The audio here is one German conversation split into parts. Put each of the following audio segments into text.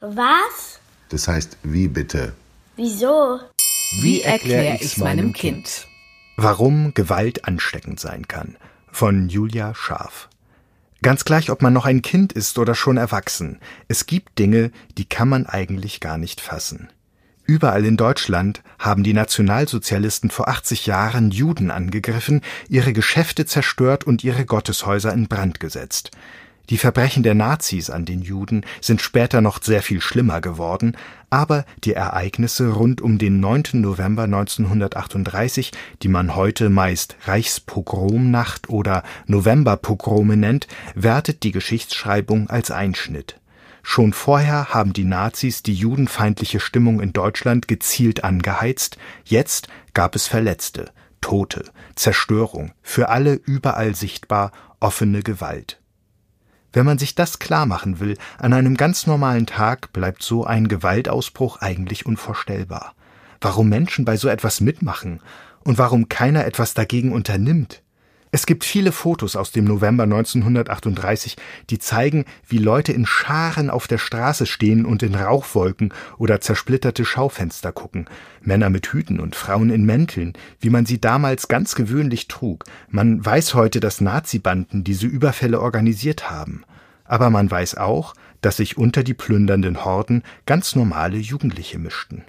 Was? Das heißt, wie bitte? Wieso? Wie erkläre ich's meinem Kind? Warum Gewalt ansteckend sein kann. Von Julia Scharf. Ganz gleich, ob man noch ein Kind ist oder schon erwachsen. Es gibt Dinge, die kann man eigentlich gar nicht fassen. Überall in Deutschland haben die Nationalsozialisten vor 80 Jahren Juden angegriffen, ihre Geschäfte zerstört und ihre Gotteshäuser in Brand gesetzt. Die Verbrechen der Nazis an den Juden sind später noch sehr viel schlimmer geworden, aber die Ereignisse rund um den 9. November 1938, die man heute meist Reichspogromnacht oder Novemberpogrome nennt, wertet die Geschichtsschreibung als Einschnitt. Schon vorher haben die Nazis die judenfeindliche Stimmung in Deutschland gezielt angeheizt, jetzt gab es Verletzte, Tote, Zerstörung, für alle überall sichtbar offene Gewalt. Wenn man sich das klar machen will, an einem ganz normalen Tag bleibt so ein Gewaltausbruch eigentlich unvorstellbar. Warum Menschen bei so etwas mitmachen und warum keiner etwas dagegen unternimmt. Es gibt viele Fotos aus dem November 1938, die zeigen, wie Leute in Scharen auf der Straße stehen und in Rauchwolken oder zersplitterte Schaufenster gucken. Männer mit Hüten und Frauen in Mänteln, wie man sie damals ganz gewöhnlich trug. Man weiß heute, dass Nazibanden diese Überfälle organisiert haben. Aber man weiß auch, dass sich unter die plündernden Horden ganz normale Jugendliche mischten.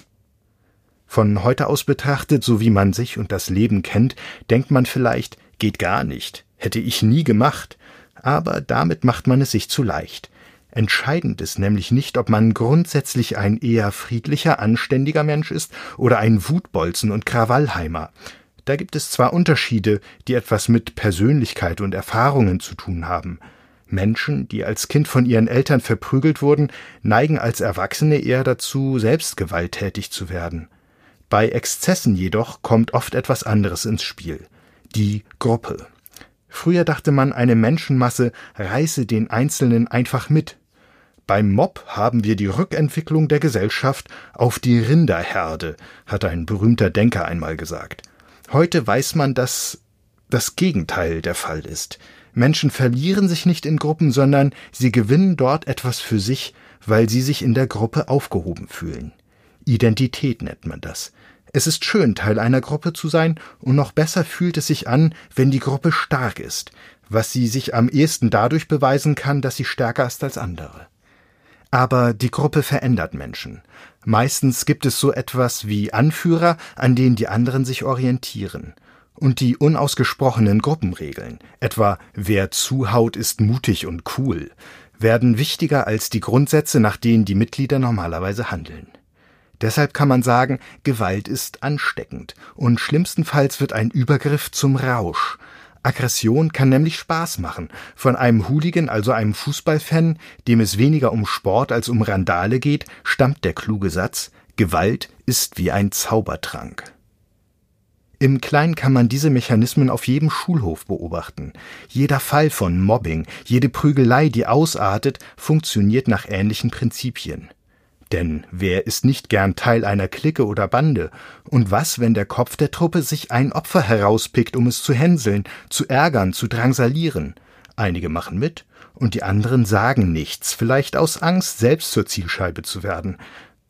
Von heute aus betrachtet, so wie man sich und das Leben kennt, denkt man vielleicht, Geht gar nicht. Hätte ich nie gemacht. Aber damit macht man es sich zu leicht. Entscheidend ist nämlich nicht, ob man grundsätzlich ein eher friedlicher, anständiger Mensch ist oder ein Wutbolzen und Krawallheimer. Da gibt es zwar Unterschiede, die etwas mit Persönlichkeit und Erfahrungen zu tun haben. Menschen, die als Kind von ihren Eltern verprügelt wurden, neigen als Erwachsene eher dazu, selbst gewalttätig zu werden. Bei Exzessen jedoch kommt oft etwas anderes ins Spiel die Gruppe. Früher dachte man, eine Menschenmasse reiße den Einzelnen einfach mit. Beim Mob haben wir die Rückentwicklung der Gesellschaft auf die Rinderherde, hat ein berühmter Denker einmal gesagt. Heute weiß man, dass das Gegenteil der Fall ist. Menschen verlieren sich nicht in Gruppen, sondern sie gewinnen dort etwas für sich, weil sie sich in der Gruppe aufgehoben fühlen. Identität nennt man das. Es ist schön, Teil einer Gruppe zu sein, und noch besser fühlt es sich an, wenn die Gruppe stark ist, was sie sich am ehesten dadurch beweisen kann, dass sie stärker ist als andere. Aber die Gruppe verändert Menschen. Meistens gibt es so etwas wie Anführer, an denen die anderen sich orientieren. Und die unausgesprochenen Gruppenregeln, etwa wer zuhaut, ist mutig und cool, werden wichtiger als die Grundsätze, nach denen die Mitglieder normalerweise handeln. Deshalb kann man sagen, Gewalt ist ansteckend und schlimmstenfalls wird ein Übergriff zum Rausch. Aggression kann nämlich Spaß machen. Von einem Hooligan, also einem Fußballfan, dem es weniger um Sport als um Randale geht, stammt der kluge Satz Gewalt ist wie ein Zaubertrank. Im Kleinen kann man diese Mechanismen auf jedem Schulhof beobachten. Jeder Fall von Mobbing, jede Prügelei, die ausartet, funktioniert nach ähnlichen Prinzipien. Denn wer ist nicht gern Teil einer Clique oder Bande? Und was, wenn der Kopf der Truppe sich ein Opfer herauspickt, um es zu hänseln, zu ärgern, zu drangsalieren? Einige machen mit, und die anderen sagen nichts, vielleicht aus Angst, selbst zur Zielscheibe zu werden.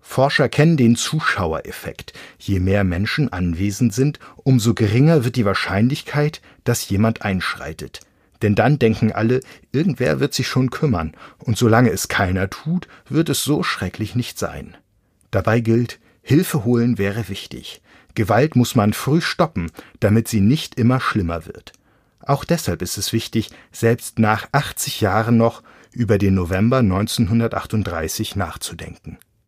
Forscher kennen den Zuschauereffekt. Je mehr Menschen anwesend sind, umso geringer wird die Wahrscheinlichkeit, dass jemand einschreitet. Denn dann denken alle, irgendwer wird sich schon kümmern, und solange es keiner tut, wird es so schrecklich nicht sein. Dabei gilt, Hilfe holen wäre wichtig. Gewalt muss man früh stoppen, damit sie nicht immer schlimmer wird. Auch deshalb ist es wichtig, selbst nach 80 Jahren noch über den November 1938 nachzudenken.